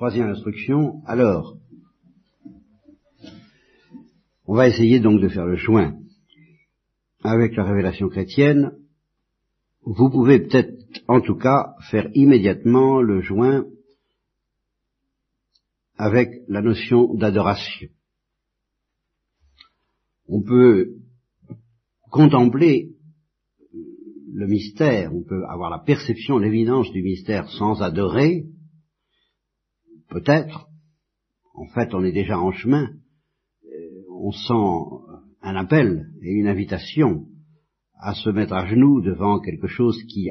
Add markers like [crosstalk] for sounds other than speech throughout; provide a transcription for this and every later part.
Troisième instruction, alors, on va essayer donc de faire le joint avec la révélation chrétienne. Vous pouvez peut-être, en tout cas, faire immédiatement le joint avec la notion d'adoration. On peut contempler le mystère, on peut avoir la perception, l'évidence du mystère sans adorer, peut-être, en fait on est déjà en chemin, euh, on sent un appel et une invitation à se mettre à genoux devant quelque chose qui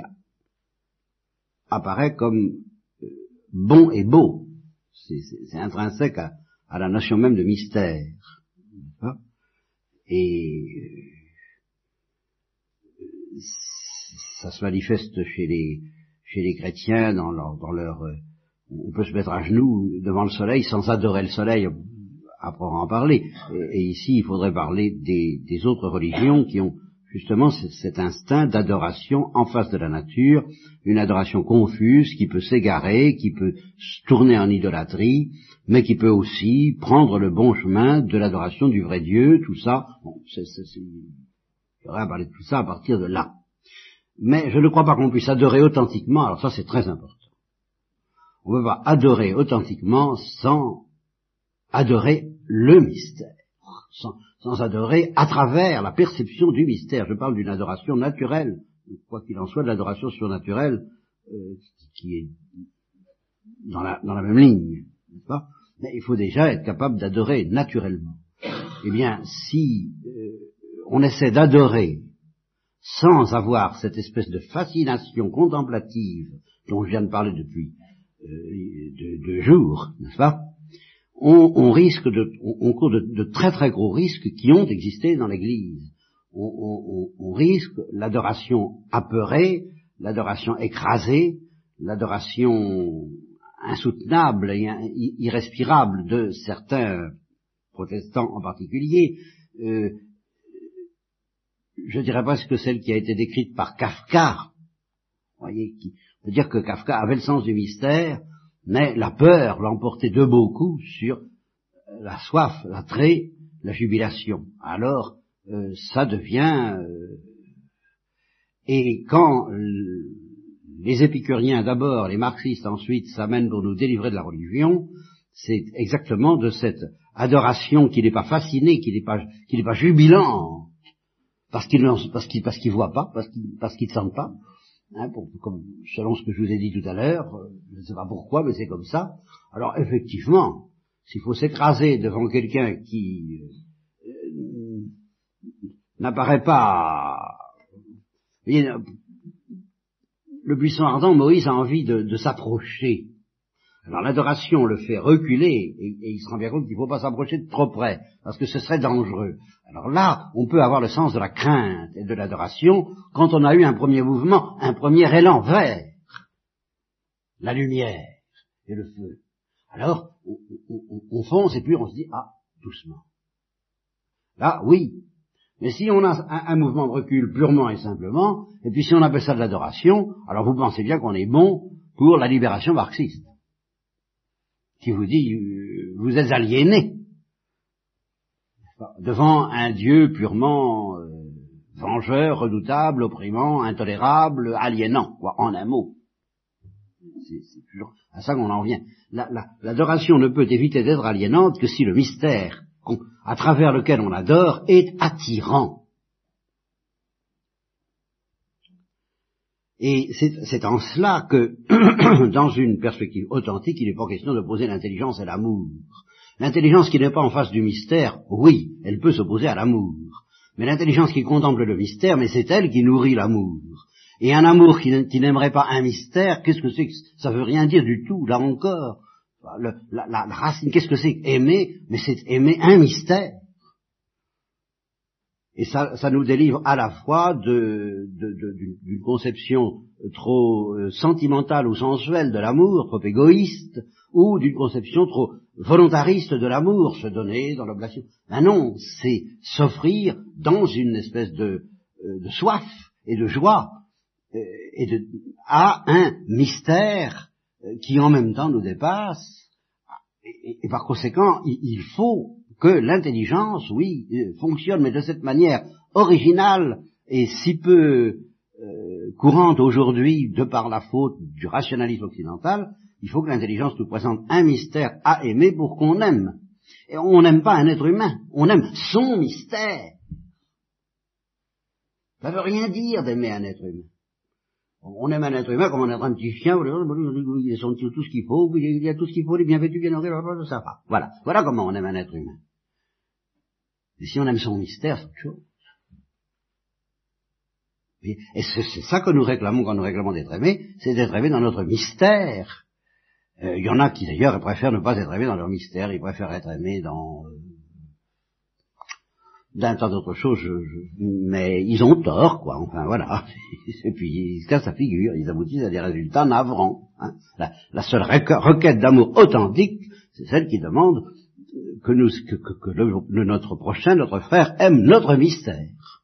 apparaît comme euh, bon et beau. C'est intrinsèque à, la notion même de mystère. Et euh, ça se manifeste chez les, chrétiens dans leur, on peut se mettre à genoux devant le soleil sans adorer le soleil à en parler. Et, ici, il faudrait parler des, autres religions qui ont justement cet instinct d'adoration en face de la nature, une adoration confuse qui peut s'égarer, qui peut se tourner en idolâtrie, mais qui peut aussi prendre le bon chemin de l'adoration du vrai Dieu, tout ça. Bon, c'est, parler de tout ça à partir de là mais je ne crois pas qu'on puisse adorer authentiquement, alors ça c'est très important. On ne peut pas adorer authentiquement sans adorer le mystère, sans, adorer à travers la perception du mystère. Je parle d'une adoration naturelle, quoi qu'il en soit de l'adoration surnaturelle euh, qui est dans la, même ligne, n'est-ce pas? Mais il faut déjà être capable d'adorer naturellement. Eh bien, si euh, on essaie d'adorer sans avoir cette espèce de fascination contemplative dont je viens de parler depuis euh, deux, jours, n'est-ce pas? On, risque de, on, court de, très très gros risques qui ont existé dans l'Église. On, risque l'adoration apeurée, l'adoration écrasée, l'adoration insoutenable et irrespirable de certains protestants en particulier, euh, je dirais presque celle qui a été décrite par Kafka, voyez, qui veut dire que Kafka avait le sens du mystère, mais la peur l'emportait de beaucoup sur la soif, l'attrait, la jubilation. Alors, euh, ça devient... Euh, et quand les épicuriens d'abord, les marxistes ensuite s'amènent pour nous délivrer de la religion, c'est exactement de cette adoration qui n'est pas fascinée, qui n'est pas, qui n'est pas jubilante, parce qu'ils parce qu'ils parce qu'ils voient pas, parce qu'ils parce qu'ils sentent pas, hein, comme selon ce que je vous ai dit tout à l'heure, euh, je ne sais pas pourquoi, mais c'est comme ça. Alors effectivement, s'il faut s'écraser devant quelqu'un qui euh, n'apparaît pas, le buisson ardent, Moïse a envie de, de s'approcher alors l'adoration le fait reculer et, il se rend bien compte qu'il ne faut pas s'approcher de trop près parce que ce serait dangereux. Alors là, on peut avoir le sens de la crainte et de l'adoration quand on a eu un premier mouvement, un premier élan vers la lumière et le feu. Alors, on, fonce et puis on se dit, ah, doucement. Là, oui. Mais si on a un, un, mouvement de recul purement et simplement, et puis si on appelle ça de l'adoration, alors vous pensez bien qu'on est bon pour la libération marxiste qui vous dit euh, vous êtes aliéné devant un Dieu purement euh, vengeur, redoutable, opprimant, intolérable, aliénant, quoi, en un mot. C'est toujours à ça qu'on en vient. L'adoration ne peut éviter d'être aliénante que si le mystère à travers lequel on adore est attirant. Et c'est en cela que, [clears throat] dans une perspective authentique, il n'est pas question d'opposer l'intelligence et l'amour. L'intelligence qui n'est pas en face du mystère, oui, elle peut s'opposer à l'amour. Mais l'intelligence qui contemple le mystère, mais c'est elle qui nourrit l'amour. Et un amour qui n'aimerait pas un mystère, qu'est-ce que c'est que ça? Veut rien dire du tout, là encore. la, racine, qu'est-ce que c'est? Aimer Mais c'est aimer un mystère. Et ça, ça, nous délivre à la fois d'une conception trop euh, sentimentale ou sensuelle de l'amour, trop égoïste, ou d'une conception trop volontariste de l'amour, se donner dans l'oblation. Ben non, c'est s'offrir dans une espèce de, euh, de, soif et de joie euh, et de, à un mystère qui en même temps nous dépasse et, par conséquent, il, faut que l'intelligence, oui, euh, fonctionne, mais de cette manière originale et si peu euh, courante aujourd'hui de par la faute du rationalisme occidental, il faut que l'intelligence nous présente un mystère à aimer pour qu'on aime. Et on n'aime pas un être humain, on aime son mystère. Ça ne veut rien dire d'aimer un être humain. On aime un être humain comme on aime un petit chien, ils sont tout ce qu'il faut, il y a tout ce qu'il faut, il est bien vêtu, bien nourri, ça va. Voilà. Voilà comment on aime un être humain. Et si on aime son mystère, c'est autre chose. Et c'est ça que nous réclamons quand nous réclamons d'être aimés, c'est d'être aimés dans notre mystère. Euh, il y en a qui d'ailleurs préfèrent ne pas être aimés dans leur mystère, ils préfèrent être aimés dans euh, d'un tas d'autres choses, mais ils ont tort, quoi. Enfin voilà. [laughs] Et puis ils se cassent sa figure, ils aboutissent à des résultats navrants. Hein. La, seule requête d'amour authentique, c'est celle qui demande que, nous, que, notre prochain, notre frère, aime notre mystère.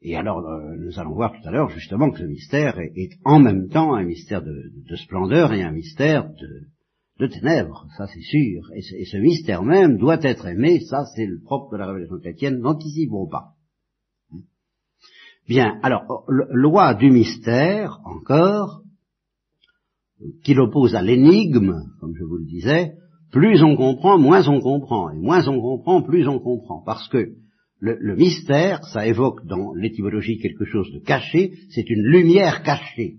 Et alors, euh, nous allons voir tout à l'heure justement que ce mystère est, en même temps un mystère de, splendeur et un mystère de, ténèbres, ça c'est sûr. Et ce, mystère même doit être aimé, ça c'est le propre de la révélation chrétienne, n'anticipons pas. Bien, alors, loi du mystère, encore, qui l'oppose à l'énigme, comme je vous le disais, plus on comprend, moins on comprend, et moins on comprend, plus on comprend, parce que le, mystère, ça évoque dans l'étymologie quelque chose de caché, c'est une lumière cachée.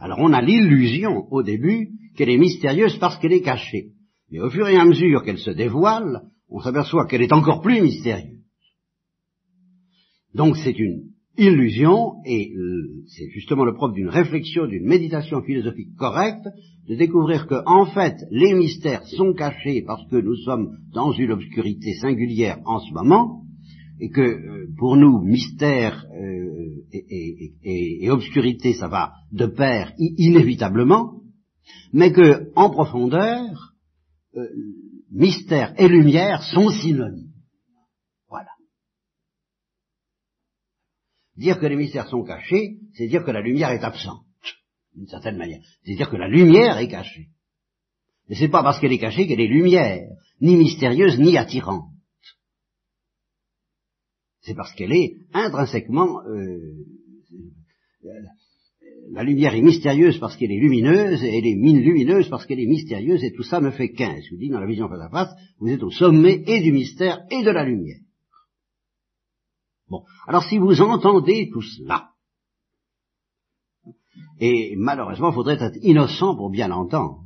Alors on a l'illusion au début qu'elle est mystérieuse parce qu'elle est cachée. Mais au fur et à mesure qu'elle se dévoile, on s'aperçoit qu'elle est encore plus mystérieuse. Donc c'est une illusion, et euh, c'est justement le propre d'une réflexion, d'une méditation philosophique correcte, de découvrir que, en fait, les mystères sont cachés parce que nous sommes dans une obscurité singulière en ce moment, et que euh, pour nous, mystère euh, et, obscurité, ça va de pair inévitablement, mais que, en profondeur, mystère et lumière sont synonymes. Dire que les mystères sont cachés, c'est dire que la lumière est absente, d'une certaine manière. C'est dire que la lumière est cachée. Mais c'est pas parce qu'elle est cachée qu'elle est lumière, ni mystérieuse, ni attirante. C'est parce qu'elle est intrinsèquement... Euh, la lumière est mystérieuse parce qu'elle est lumineuse, et elle est lumineuse parce qu'elle est mystérieuse, et tout ça ne fait qu'un. Je vous dis, dans la vision face à face, vous êtes au sommet et du mystère et de la lumière. Alors si vous entendez tout cela, et malheureusement, il faudrait être innocent pour bien l'entendre,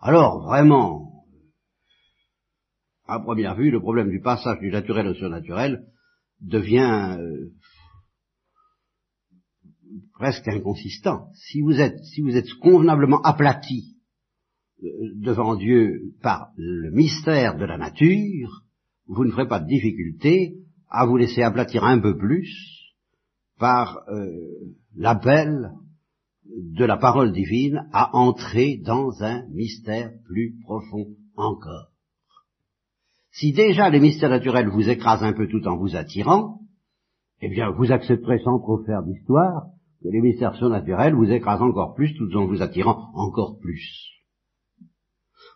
alors vraiment, à première vue, le problème du passage du naturel au surnaturel devient euh, presque inconsistant. Si vous êtes, si vous êtes convenablement aplati euh, devant Dieu par le mystère de la nature, vous ne ferez pas de difficulté à vous laisser aplatir un peu plus par euh, l'appel de la parole divine à entrer dans un mystère plus profond encore. Si déjà les mystères naturels vous écrasent un peu tout en vous attirant, eh bien vous accepterez sans trop faire d'histoire que les mystères surnaturels vous écrasent encore plus tout en vous attirant encore plus.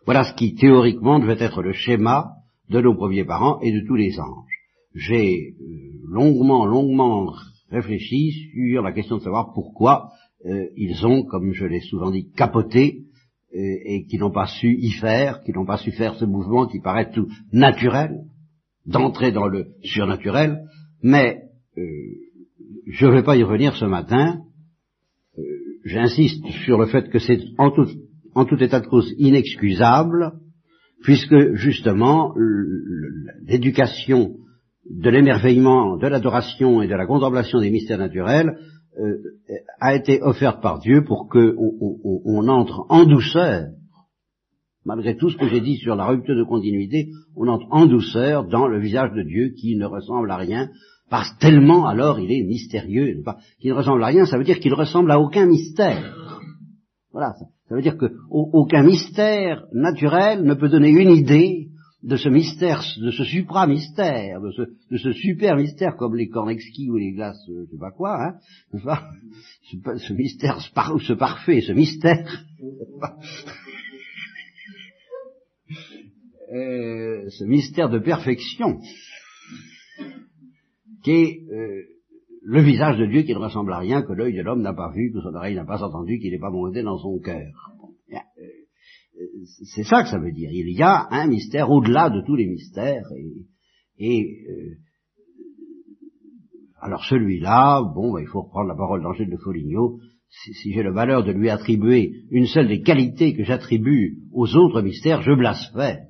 Voilà ce qui théoriquement devait être le schéma de nos premiers parents et de tous les anges j'ai euh, longuement, longuement réfléchi sur la question de savoir pourquoi euh, ils ont, comme je l'ai souvent dit, capoté euh, et qui n'ont pas su y faire, qui n'ont pas su faire ce mouvement qui paraît tout naturel, d'entrer dans le surnaturel, mais je ne vais pas y revenir ce matin. J'insiste sur le fait que c'est en tout, en tout état de cause inexcusable, puisque justement l'éducation de l'émerveillement, de l'adoration et de la contemplation des mystères naturels euh, a été offerte par Dieu pour que on, entre en douceur, malgré tout ce que j'ai dit sur la rupture de continuité, on entre en douceur dans le visage de Dieu qui ne ressemble à rien, parce tellement alors il est mystérieux. Qui ne ressemble à rien, ça veut dire qu'il ressemble à aucun mystère. Voilà, ça, veut dire que aucun mystère naturel ne peut donner une idée de ce mystère, de ce supra-mystère, de ce, super-mystère comme les cornes exquis ou les glaces, euh, je sais pas quoi, hein, [laughs] ce, mystère, ce, ce parfait, ce mystère, [laughs] euh, ce mystère de perfection, qui est euh, le visage de Dieu qui ne ressemble à rien que l'œil de l'homme n'a pas vu, que son oreille n'a pas entendu, qu'il n'est pas monté dans son cœur. C'est ça que ça veut dire. Il y a un mystère au-delà de tous les mystères. Et, euh, alors celui-là, bon, bah, il faut reprendre la parole d'Angèle de Foligno. Si, si j'ai le malheur de lui attribuer une seule des qualités que j'attribue aux autres mystères, je blasphème.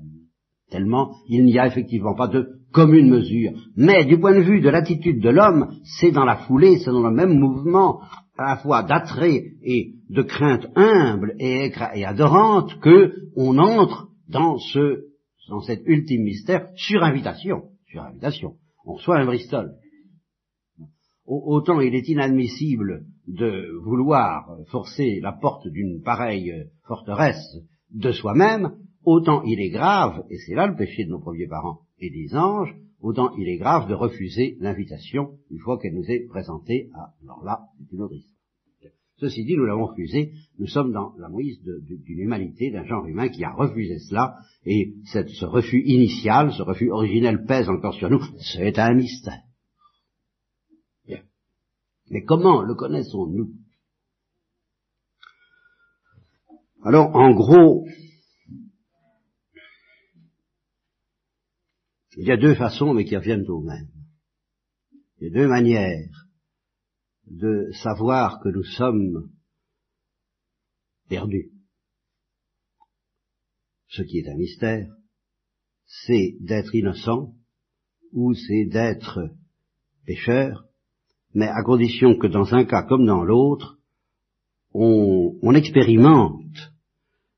Tellement il n'y a effectivement pas de commune mesure. Mais du point de vue de l'attitude de l'homme, c'est dans la foulée, c'est dans le même mouvement, à la fois d'attrait et de crainte humble et, adorante, que on entre dans ce, dans cet ultime mystère sur invitation, sur invitation. On reçoit un Bristol. Autant il est inadmissible de vouloir forcer la porte d'une pareille forteresse de soi-même, autant il est grave, et c'est là le péché de nos premiers parents et des anges, autant il est grave de refuser l'invitation une fois qu'elle nous est présentée à... Alors là, c'est une autre histoire. Ceci dit, nous l'avons refusé, nous sommes dans la mouise d'une humanité, d'un genre humain qui a refusé cela, et ce refus initial, ce refus originel pèse encore sur nous, c'est un mystère. Mais comment le connaissons-nous? Alors, en gros, Il y a deux façons, mais qui reviennent au même. Il y a deux manières de savoir que nous sommes perdus. Ce qui est un mystère, c'est d'être innocent ou c'est d'être pécheur, mais à condition que dans un cas comme dans l'autre, on, on, expérimente,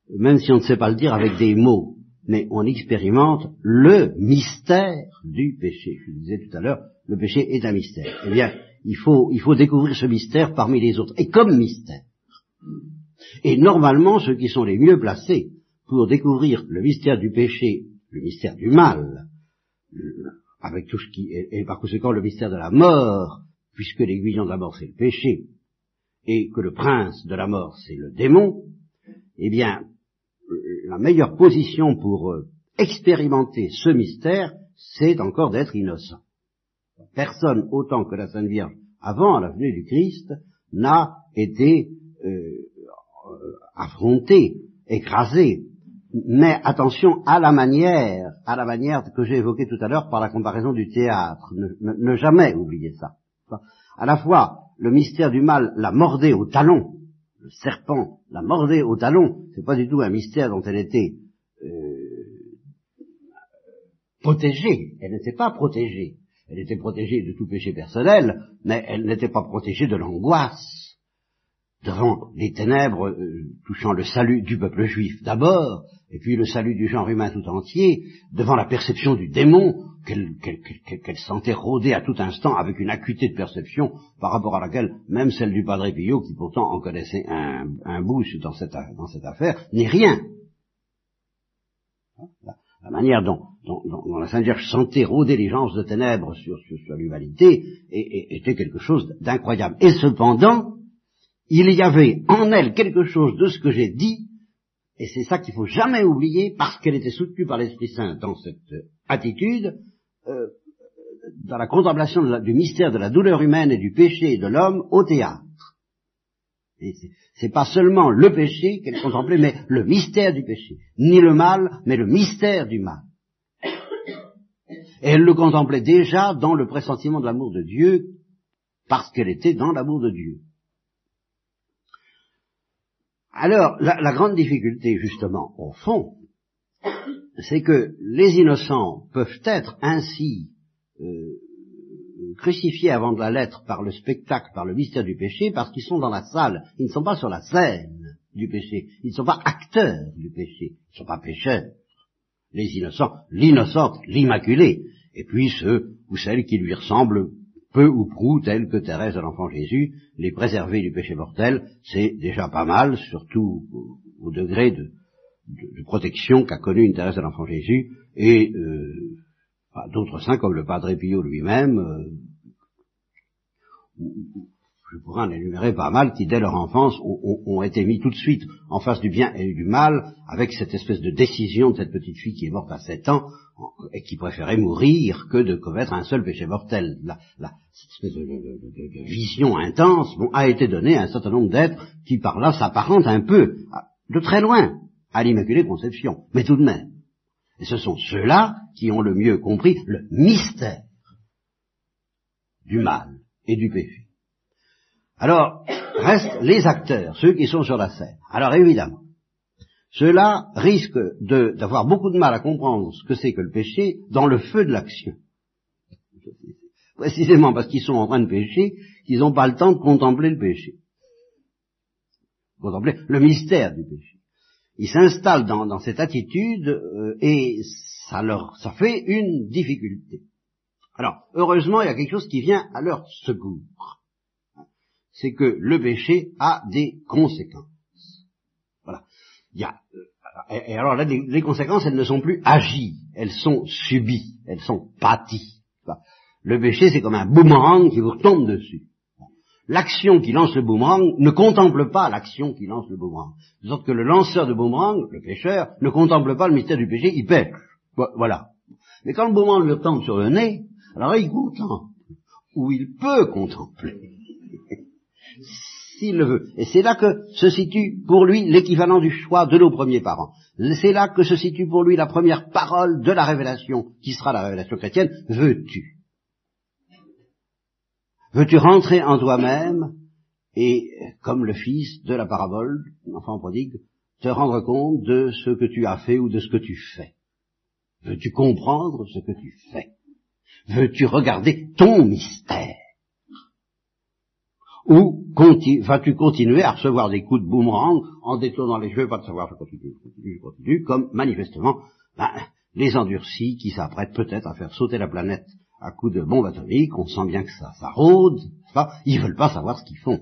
même si on ne sait pas le dire avec des mots, mais on expérimente le mystère du péché. Je disais tout à l'heure, le péché est un mystère. Eh bien, il faut, il faut découvrir ce mystère parmi les autres, et comme mystère. Et normalement, ceux qui sont les mieux placés pour découvrir le mystère du péché, le mystère du mal, avec tout ce qui est, et par conséquent le mystère de la mort, puisque l'aiguillon de la mort c'est le péché, et que le prince de la mort c'est le démon, eh bien, la meilleure position pour euh, expérimenter ce mystère, c'est encore d'être innocent. Personne, autant que la Sainte Vierge, avant la venue du Christ, n'a été euh, euh, affronté, écrasé. Mais attention à la manière, à la manière que j'ai évoquée tout à l'heure par la comparaison du théâtre. Ne, jamais oublier ça. À la fois, le mystère du mal l'a mordé au talon, le serpent la mordait au talon, c'est pas du tout un mystère dont elle était euh, protégée. Elle n'était pas protégée. Elle était protégée de tout péché personnel, mais elle n'était pas protégée de l'angoisse devant les ténèbres euh, touchant le salut du peuple juif d'abord, et puis le salut du genre humain tout entier, devant la perception du démon qu'elle sentait rôder à tout instant avec une acuité de perception par rapport à laquelle même celle du Padre Pio, qui pourtant en connaissait un, un bout dans cette, dans cette affaire, n'est rien. La, la manière dont, dont, dont, la Sainte Vierge sentait rôder les gens de ténèbres sur, sur, sur l'humanité était quelque chose d'incroyable. Et cependant, il y avait en elle quelque chose de ce que j'ai dit, et c'est ça qu'il faut jamais oublier, parce qu'elle était soutenue par l'Esprit Saint dans cette attitude, euh, dans la contemplation du mystère de la douleur humaine et du péché de l'homme au théâtre. C'est pas seulement le péché qu'elle contemplait, mais le mystère du péché. Ni le mal, mais le mystère du mal. Et elle le contemplait déjà dans le pressentiment de l'amour de Dieu, parce qu'elle était dans l'amour de Dieu. Alors, la, grande difficulté, justement, au fond, c'est que les innocents peuvent être ainsi euh, crucifiés avant de la lettre par le spectacle, par le mystère du péché, parce qu'ils sont dans la salle, ils ne sont pas sur la scène du péché, ils ne sont pas acteurs du péché, ils ne sont pas pécheurs. Les innocents, l'innocente, l'immaculée, et puis ceux ou celles qui lui ressemblent peu ou prou, tels que Thérèse de l'Enfant Jésus, les préserver du péché mortel, c'est déjà pas mal, surtout au, degré de, protection qu'a connu une Thérèse de l'Enfant Jésus, et euh, d'autres saints comme le Padre Pio lui-même, euh, je pourrais en énumérer pas mal qui, dès leur enfance, ont, été mis tout de suite en face du bien et du mal, avec cette espèce de décision de cette petite fille qui est morte à sept ans, et qui préférait mourir que de commettre un seul péché mortel. La, cette espèce de, vision intense bon, a été donnée à un certain nombre d'êtres qui, par là, s'apparentent un peu, de très loin, à l'Immaculée Conception, mais tout de même. Et ce sont ceux-là qui ont le mieux compris le mystère du mal et du péché. Alors, restent les acteurs, ceux qui sont sur la scène. Alors évidemment, ceux-là risquent d'avoir beaucoup de mal à comprendre ce que c'est que le péché dans le feu de l'action. Précisément parce qu'ils sont en train de pécher, qu'ils n'ont pas le temps de contempler le péché. Contempler le mystère du péché. Ils s'installent dans, cette attitude euh, et ça leur ça fait une difficulté. Alors, heureusement, il y a quelque chose qui vient à leur secours c'est que le péché a des conséquences. Voilà. Il y a, euh, et, alors là, les, conséquences, elles ne sont plus agies, elles sont subies, elles sont pâties. Le péché, c'est comme un boomerang qui vous tombe dessus. L'action qui lance le boomerang ne contemple pas l'action qui lance le boomerang. De sorte que le lanceur de boomerang, le pêcheur, ne contemple pas le mystère du péché, il pêche. Voilà. Mais quand le boomerang lui tombe sur le nez, alors il contemple, ou il peut contempler s'il le veut. Et c'est là que se situe pour lui l'équivalent du choix de nos premiers parents. C'est là que se situe pour lui la première parole de la révélation, qui sera la révélation chrétienne. Veux-tu? Veux-tu rentrer en toi-même et, comme le fils de la parabole, l'enfant prodigue, te rendre compte de ce que tu as fait ou de ce que tu fais? Veux-tu comprendre ce que tu fais? Veux-tu regarder ton mystère? Ou vas-tu continuer à recevoir des coups de boomerang en détournant les cheveux, pas de savoir je continue, je continue, je continue, comme manifestement ben, les endurcis qui s'apprêtent peut-être à faire sauter la planète à coups de bombes atomiques, on sent bien que ça, ça rôde, pas? Ils veulent pas savoir ce qu'ils font.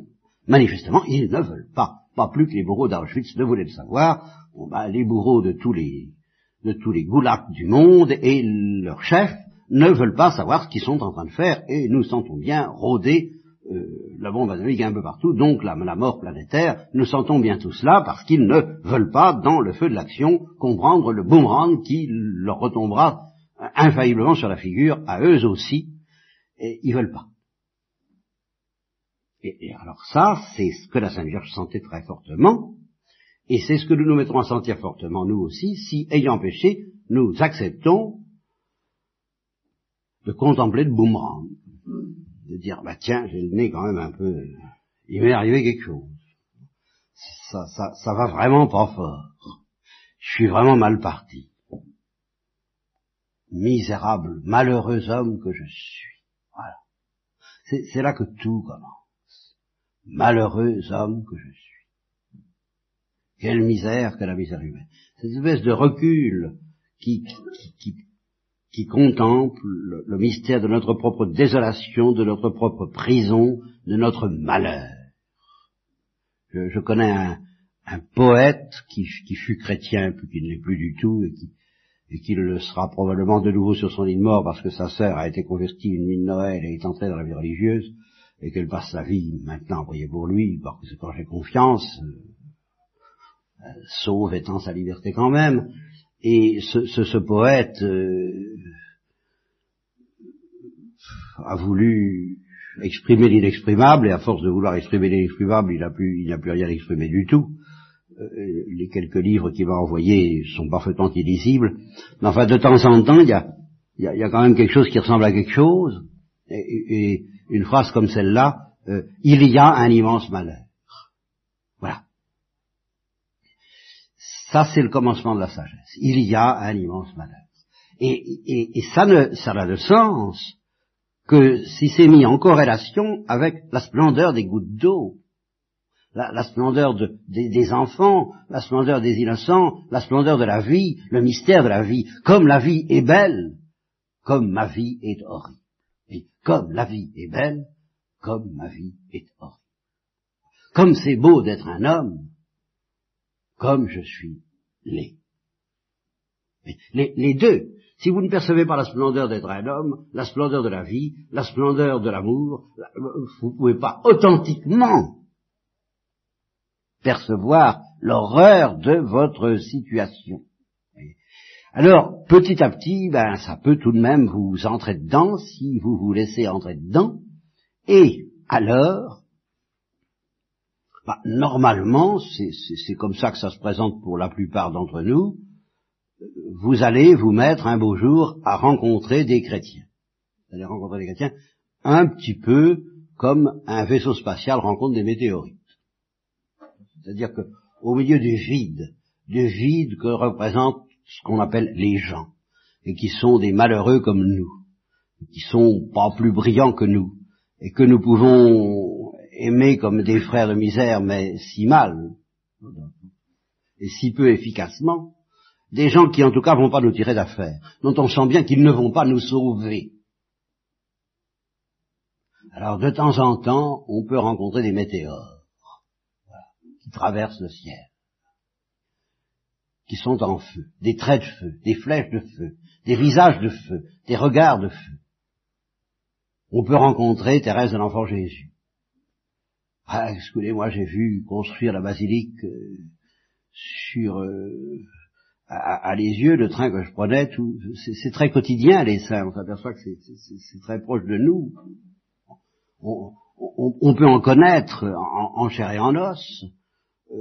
Manifestement, ils ne veulent pas, pas plus que les bourreaux d'Auschwitz ne voulaient le savoir. Ben, les bourreaux de tous les de tous les goulags du monde et leurs chefs ne veulent pas savoir ce qu'ils sont en train de faire et nous sentons bien rôder euh, la bombe atomique un peu partout, donc la, mort planétaire, nous sentons bien tout cela parce qu'ils ne veulent pas, dans le feu de l'action, comprendre le boomerang qui leur retombera infailliblement sur la figure, à eux aussi, et ils veulent pas. Et, alors ça, c'est ce que la Sainte Vierge sentait très fortement, et c'est ce que nous nous mettrons à sentir fortement nous aussi, si, ayant péché, nous acceptons de contempler le boomerang de dire, bah tiens, j'ai le nez quand même un peu, il m'est arrivé quelque chose. Ça, ça, ça va vraiment pas fort. Je suis vraiment mal parti. Misérable, malheureux homme que je suis. Voilà. C'est là que tout commence. Malheureux homme que je suis. Quelle misère que la misère humaine. Cette espèce de recul qui, qui contemple le, mystère de notre propre désolation, de notre propre prison, de notre malheur. Je, connais un, poète qui, fut chrétien puis qui ne l'est plus du tout et qui, le sera probablement de nouveau sur son lit de mort parce que sa sœur a été convertie une nuit de Noël et est entrée dans la vie religieuse et qu'elle passe sa vie maintenant envoyée pour lui parce que quand j'ai confiance, euh, euh, sauve étant sa liberté quand même, et ce, ce, poète euh, a voulu exprimer l'inexprimable, et à force de vouloir exprimer l'inexprimable, il n'a plus, rien exprimé du tout. Euh, les quelques livres qu'il m'a envoyés sont parfaitement illisibles. Mais enfin, de temps en temps, il y a, y, a, quand même quelque chose qui ressemble à quelque chose. Et, et une phrase comme celle-là, euh, il y a un immense malheur. Voilà. Ça, c'est le commencement de la sagesse. Il y a un immense malheur. Et, ça, ça n'a de sens que si c'est mis en corrélation avec la splendeur des gouttes d'eau, la, splendeur des, enfants, la splendeur des innocents, la splendeur de la vie, le mystère de la vie, comme la vie est belle, comme ma vie est horrible. Et comme la vie est belle, comme ma vie est horrible. Comme c'est beau d'être un homme, comme je suis. Les, les deux. Si vous ne percevez pas la splendeur d'être un homme, la splendeur de la vie, la splendeur de l'amour, vous ne pouvez pas authentiquement percevoir l'horreur de votre situation. Alors, petit à petit, ben, ça peut tout de même vous entrer dedans si vous vous laissez entrer dedans. Et alors, ben, normalement, c'est comme ça que ça se présente pour la plupart d'entre nous, vous allez vous mettre un beau jour à rencontrer des chrétiens. Vous allez rencontrer des chrétiens un petit peu comme un vaisseau spatial rencontre des météorites. C'est-à-dire que au milieu du vide, du vide que représentent ce qu'on appelle les gens, et qui sont des malheureux comme nous, qui sont pas plus brillants que nous, et que nous pouvons aimer comme des frères de misère, mais si mal, et si peu efficacement, des gens qui en tout cas vont pas nous tirer d'affaire, dont on sent bien qu'ils ne vont pas nous sauver. Alors de temps en temps, on peut rencontrer des météores qui traversent le ciel qui sont en feu, des traits de feu, des flèches de feu, des visages de feu, des regards de feu. On peut rencontrer Thérèse de l'Enfant Jésus. Ah, excusez-moi, j'ai vu construire la basilique euh, sur euh, à, les yeux, le train que je prenais, tout, c'est, très quotidien les saints. On s'aperçoit que c'est, très proche de nous. On, peut en connaître en, en chair et en os. Euh,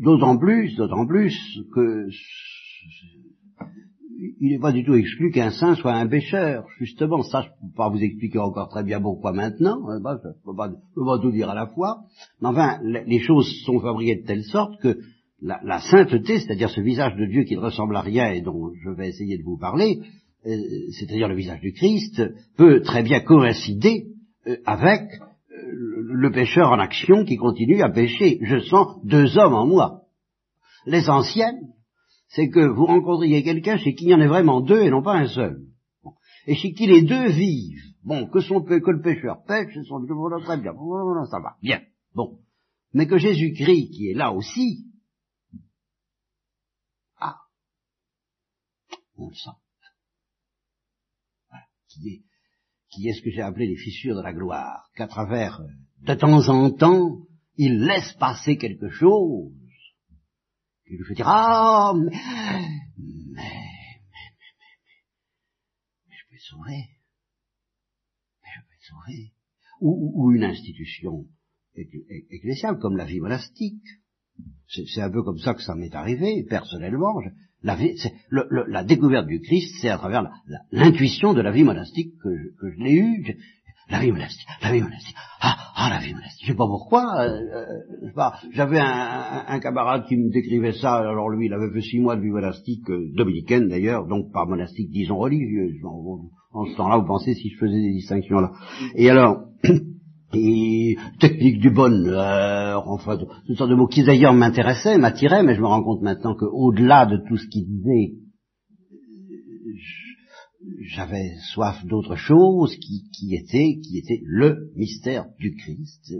d'autant plus, d'autant plus que il n'est pas du tout exclu qu'un saint soit un pécheur. Justement, ça, je ne peux pas vous expliquer encore très bien pourquoi maintenant, hein, je ne peux, pas tout dire à la fois, mais enfin, les choses sont fabriquées de telle sorte que la, sainteté, c'est-à-dire ce visage de Dieu qui ne ressemble à rien et dont je vais essayer de vous parler, euh, c'est-à-dire le visage du Christ, peut très bien coïncider euh, avec le pécheur en action qui continue à pécher. Je sens deux hommes en moi. L'essentiel, c'est que vous rencontriez quelqu'un chez qui il y en ait vraiment deux et non pas un seul. Et chez qui les deux vivent. Bon, que, son, que le pécheur pêche, son, très bien, ça va, bien, bon. Mais que Jésus-Christ, qui est là aussi, ah, on le sent. Voilà, qui est, qui est ce que j'ai appelé les fissures de la gloire, qu'à travers, euh, de temps en temps, il laisse passer quelque chose, lui fait dire, ah, mais, mais, mais, mais, mais, je peux être sauvé, mais je peux être sauvé, ou, ou une institution ecclésiale comme la vie monastique. C'est un peu comme ça que ça m'est arrivé, personnellement. La, la, découverte du Christ, c'est à travers l'intuition de la vie monastique que je, que je l'ai eue. La vie monastique, la vie monastique. Ah, ah, la vie monastique. Je sais pas pourquoi. Euh, euh J'avais un, camarade qui me décrivait ça. Alors lui, il avait fait six mois de vie monastique, euh, dominicaine d'ailleurs, donc pas monastique, disons religieuse. En, ce temps-là, vous pensez si je faisais des distinctions là. Et alors, [clears throat] et technique du bonheur, enfin, toutes sortes de mots qui d'ailleurs m'intéressaient, m'attiraient, mais je me rends compte maintenant qu'au-delà de tout ce qu'il disait, j'avais soif d'autre chose qui, qui, était, qui était le mystère du Christ.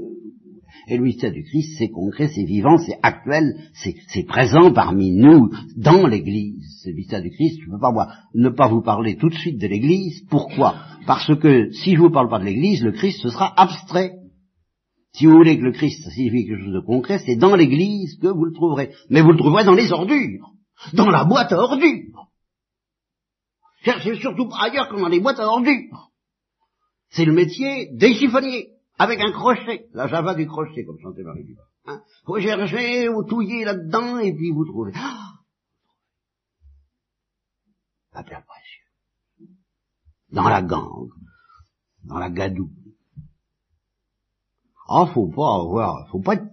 Et le mystère du Christ, c'est concret, c'est vivant, c'est actuel, c'est présent parmi nous, dans l'Église. Ce mystère du Christ, je ne peux pas moi, ne pas vous parler tout de suite de l'Église. Pourquoi? Parce que si je vous parle pas de l'Église, le Christ, ce sera abstrait. Si vous voulez que le Christ signifie quelque chose de concret, c'est dans l'Église que vous le trouverez. Mais vous le trouverez dans les ordures, dans la boîte à ordures. Cherchez surtout ailleurs que dans les boîtes à ordures. C'est le métier des chiffonniers avec un crochet, la java du crochet, comme chantait Marie Dumas. Hein. Vous cherchez, vous touillez là-dedans, et puis vous trouvez. Ah la perle précieuse. Dans la gangue, dans la gadoue. Ah, faut pas avoir, faut pas être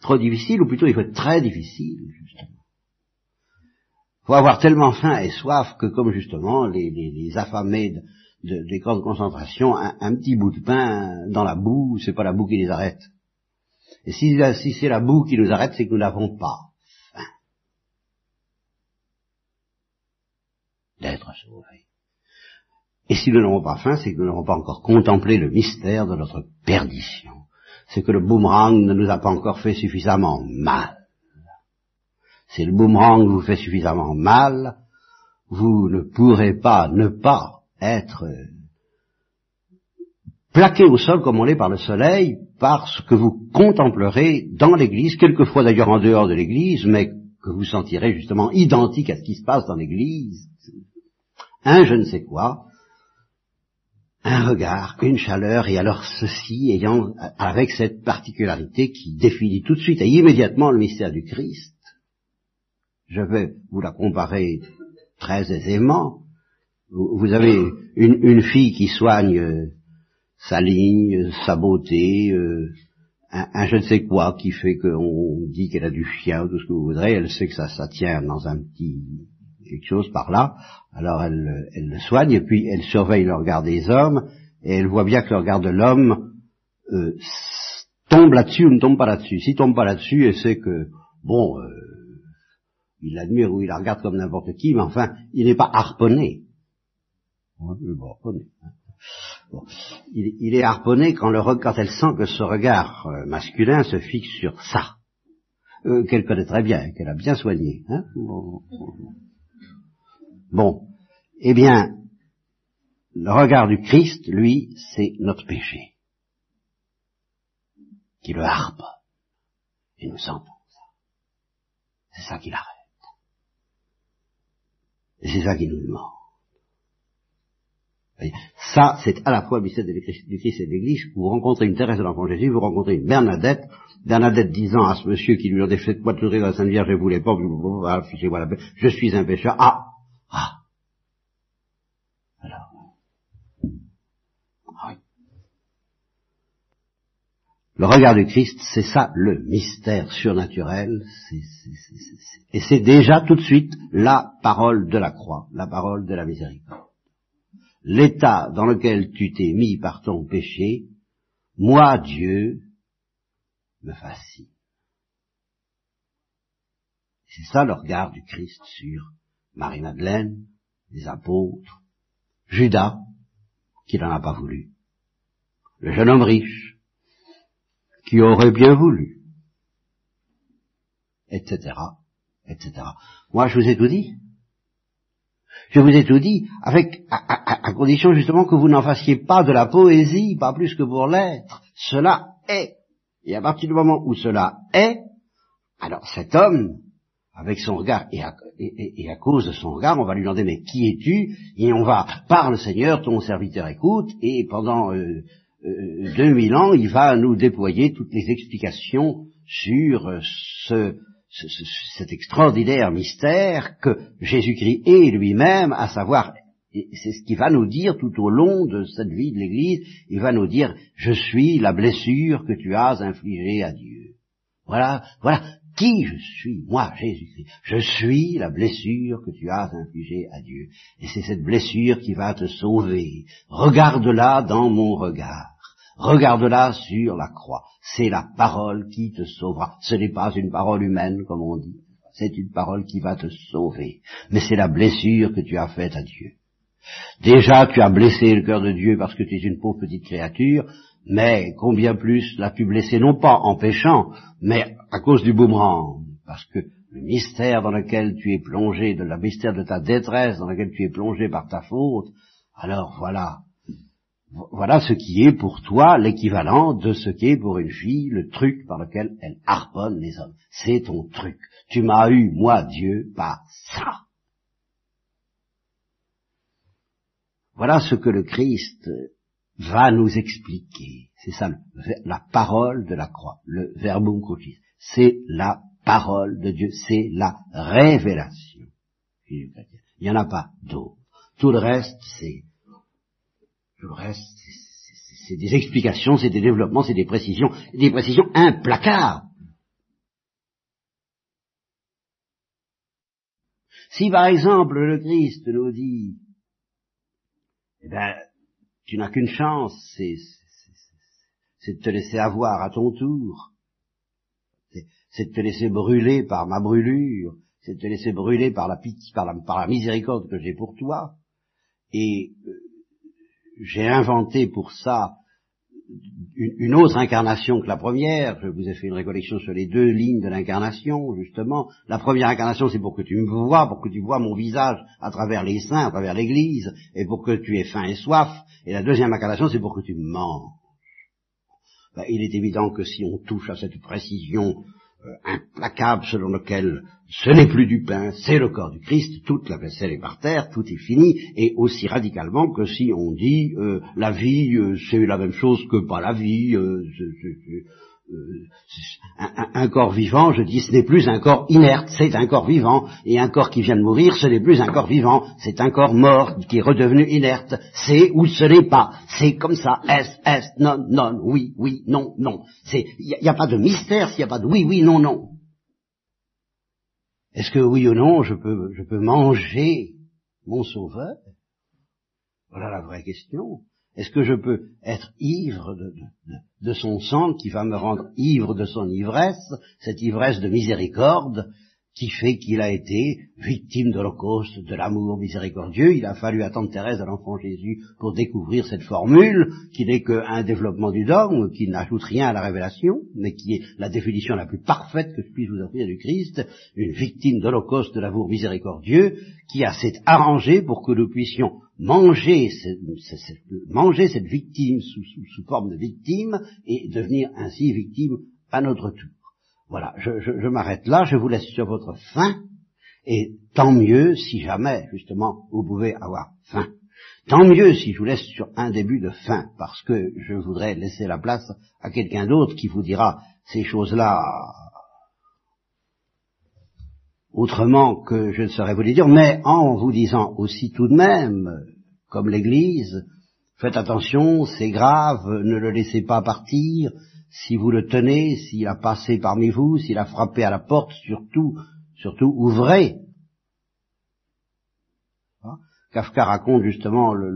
trop difficile, ou plutôt il faut être très difficile. Faut avoir tellement faim et soif que, comme justement les, affamés de, de, des camps de concentration, un, petit bout de pain dans la boue, c'est pas la boue qui les arrête. Et si, si c'est la boue qui nous arrête, c'est que nous n'avons pas faim d'être sauvés. Et si nous n'avons pas faim, c'est que nous n'avons pas encore contemplé le mystère de notre perdition. C'est que le boomerang ne nous a pas encore fait suffisamment mal. Si le boomerang vous fait suffisamment mal, vous ne pourrez pas ne pas être plaqué au sol comme on l'est par le soleil, par ce que vous contemplerez dans l'Église, quelquefois d'ailleurs en dehors de l'Église, mais que vous sentirez justement identique à ce qui se passe dans l'Église. Un je ne sais quoi, un regard, une chaleur, et alors ceci ayant avec cette particularité qui définit tout de suite et immédiatement le mystère du Christ. Je vais vous la comparer très aisément. Vous avez une, fille qui soigne sa ligne, sa beauté, euh, un, je ne sais quoi qui fait qu'on dit qu'elle a du chien ou tout ce que vous voudrez, elle sait que ça, ça tient dans un petit quelque chose par là, alors elle, le soigne, et puis elle surveille le regard des hommes, et elle voit bien que le regard de l'homme euh, tombe là-dessus ou ne tombe pas là-dessus. S'il tombe pas là-dessus, elle sait que, bon, euh, il l'admire ou il la regarde comme n'importe qui, mais enfin, il n'est pas harponné. Hein il, est harponné quand, elle sent que ce regard euh, masculin se fixe sur ça, euh, qu'elle connaît très bien, qu'elle a bien soigné. Hein bon, eh bien, le regard du Christ, lui, c'est notre péché, qui le harpe, et nous sentons ça. C'est ça qui l'arrête. Et c'est ça qui nous demande. Ça, c'est à la fois le mystère du Christ et de l'Église. Vous rencontrez une Thérèse de l'Enfant Jésus, vous rencontrez une Bernadette, Bernadette disant à ce monsieur qui lui a des fait moi de la Sainte Vierge, je voulais pas, je suis un pécheur. Ah, ah. Alors, ah Le regard du Christ, c'est ça le mystère surnaturel, et c'est déjà tout de suite la parole de la croix, la parole de la miséricorde. L'état dans lequel tu t'es mis par ton péché, moi, Dieu, me fascine. C'est ça le regard du Christ sur Marie-Madeleine, les apôtres, Judas, qui n'en a pas voulu, le jeune homme riche, qui aurait bien voulu, etc., etc. Moi, je vous ai tout dit. Je vous ai tout dit, avec, à, condition justement que vous n'en fassiez pas de la poésie, pas plus que pour l'être. Cela est. Et à partir du moment où cela est, alors cet homme, avec son regard, et à, et, à, cause de son regard, on va lui demander, mais qui es-tu? Et on va, par le Seigneur, ton serviteur écoute, et pendant euh, euh, 2000 ans, il va nous déployer toutes les explications sur euh, ce, cet extraordinaire mystère que Jésus-Christ est lui-même, à savoir, c'est ce qu'il va nous dire tout au long de cette vie de l'Église, il va nous dire, je suis la blessure que tu as infligée à Dieu. Voilà, voilà qui je suis, moi, Jésus-Christ. Je suis la blessure que tu as infligée à Dieu. Et c'est cette blessure qui va te sauver. Regarde-la dans mon regard. Regarde-la sur la croix. C'est la parole qui te sauvera. Ce n'est pas une parole humaine, comme on dit. C'est une parole qui va te sauver. Mais c'est la blessure que tu as faite à Dieu. Déjà, tu as blessé le cœur de Dieu parce que tu es une pauvre petite créature, mais combien plus l'as-tu blessé, non pas en péchant, mais à cause du boomerang, parce que le mystère dans lequel tu es plongé, de la mystère de ta détresse dans lequel tu es plongé par ta faute, alors voilà, voilà ce qui est pour toi l'équivalent de ce qui est pour une fille le truc par lequel elle harponne les hommes. C'est ton truc. Tu m'as eu, moi, Dieu, par ça. Voilà ce que le Christ va nous expliquer. C'est ça la parole de la croix, le verbum crucis. C'est la parole de Dieu, c'est la révélation. Il n'y en a pas d'autre. Tout le reste, c'est le reste, c'est des explications, c'est des développements, c'est des précisions, des précisions implacables. Si par exemple le Christ nous dit, eh ben, tu n'as qu'une chance, c'est, de te laisser avoir à ton tour, c'est de te laisser brûler par ma brûlure, c'est de te laisser brûler par la miséricorde que j'ai pour toi, et euh, j'ai inventé pour ça une autre incarnation que la première. Je vous ai fait une récollection sur les deux lignes de l'incarnation, justement. La première incarnation, c'est pour que tu me vois, pour que tu vois mon visage à travers les saints, à travers l'Église, et pour que tu aies faim et soif. Et la deuxième incarnation, c'est pour que tu manges. Ben, il est évident que si on touche à cette précision implacable selon lequel ce n'est plus du pain, c'est le corps du Christ, toute la vaisselle est par terre, tout est fini, et aussi radicalement que si on dit euh, la vie, euh, c'est la même chose que pas la vie, un, un, corps vivant, je dis, ce n'est plus un corps inerte, c'est un corps vivant, et un corps qui vient de mourir, ce n'est plus un corps vivant, c'est un corps mort qui est redevenu inerte, c'est ou ce n'est pas, c'est comme ça, est, est, non, non, oui, oui, non, non, il n'y a, a, pas de mystère s'il n'y a pas de oui, oui, non, non. Est-ce que oui ou non, je peux, je peux manger mon sauveur? Voilà la vraie question. Est-ce que je peux être ivre de, son sang qui va me rendre ivre de son ivresse, cette ivresse de miséricorde qui fait qu'il a été victime de l'Holocauste, de l'amour miséricordieux. Il a fallu attendre Thérèse à l'enfant Jésus pour découvrir cette formule, qui n'est qu'un développement du dogme, qui n'ajoute rien à la révélation, mais qui est la définition la plus parfaite que je puisse vous offrir du Christ, une victime d'Holocauste de l'amour miséricordieux, qui a s'est arrangé pour que nous puissions manger, cette victime sous, sous, forme de victime et devenir ainsi victime à notre tour. Voilà, je, je, je m'arrête là, je vous laisse sur votre faim, et tant mieux si jamais, justement, vous pouvez avoir faim. Tant mieux si je vous laisse sur un début de faim, parce que je voudrais laisser la place à quelqu'un d'autre qui vous dira ces choses-là autrement que je ne saurais vous les dire, mais en vous disant aussi tout de même, comme l'Église, faites attention, c'est grave, ne le laissez pas partir, si vous le tenez, s'il a passé parmi vous, s'il a frappé à la porte, surtout, surtout ouvrez. Hein? Kafka raconte justement le,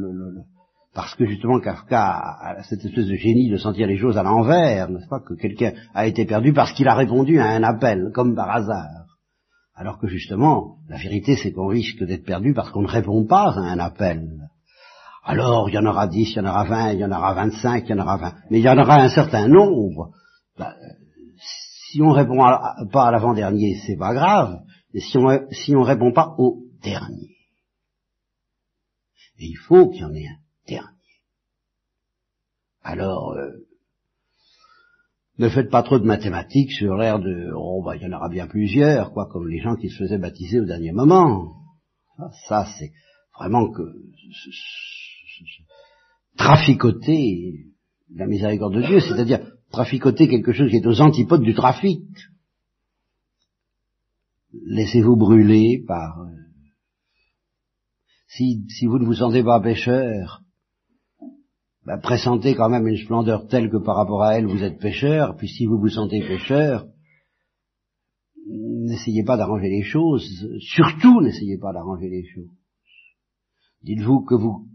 parce que justement Kafka a cette espèce de génie de sentir les choses à l'envers, n'est-ce pas, que quelqu'un a été perdu parce qu'il a répondu à un appel, comme par hasard. Alors que justement, la vérité c'est qu'on risque d'être perdu parce qu'on ne répond pas à un appel. Alors, il y en aura dix, il y en aura vingt, il y en aura vingt-cinq, il y en aura vingt. Mais il y en aura un certain nombre. Ben, si on répond pas à l'avant-dernier, c'est pas grave. Mais si on, si on répond pas au dernier. Il faut qu'il y en ait un dernier. Alors, euh, ne faites pas trop de mathématiques sur l'air de oh bah il y en aura bien plusieurs, quoi, comme les gens qui se faisaient baptiser au dernier moment. Ça, c'est vraiment que traficoter la miséricorde de Dieu, c'est-à-dire traficoter quelque chose qui est aux antipodes du trafic. Laissez-vous brûler par... Euh, si, vous ne vous sentez pas pécheur, ben, pressentez quand même une splendeur telle que par rapport à elle vous êtes pécheur, puis si vous vous sentez pécheur, n'essayez pas d'arranger les choses, surtout n'essayez pas d'arranger les choses. Dites-vous que vous,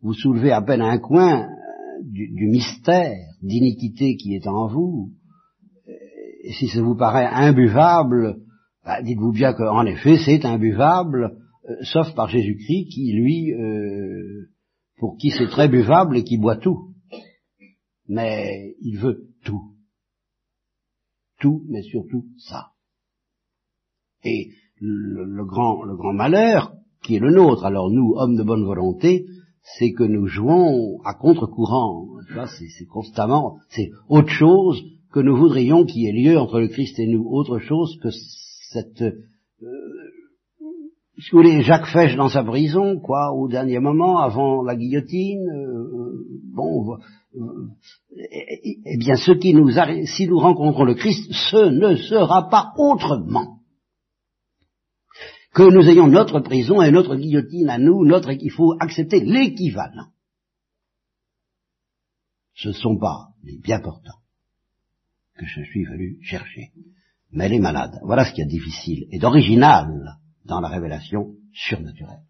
vous, soulevez à peine un coin du, mystère d'iniquité qui est en vous. Et si ça vous paraît imbuvable, bah, dites-vous bien qu'en effet c'est imbuvable, euh, sauf par Jésus-Christ qui, lui, euh, pour qui c'est très buvable et qui boit tout. Mais il veut tout. Tout, mais surtout ça. Et le grand, le grand malheur, qui est le nôtre. Alors nous, hommes de bonne volonté, c'est que nous jouons à contre-courant. C'est constamment, c'est autre chose que nous voudrions qu'il y ait lieu entre le Christ et nous, autre chose que cette... Euh, si Jacques Fesch dans sa prison, quoi, au dernier moment, avant la guillotine, euh, bon, euh, eh, bien, ce qui nous arrive, si nous rencontrons le Christ, ce ne sera pas autrement que nous ayons notre prison et notre guillotine à nous, notre, il faut accepter l'équivalent. Ce ne sont pas les bien portants que je suis venu chercher, mais les malades. Voilà ce qui est difficile et d'original dans la révélation surnaturelle.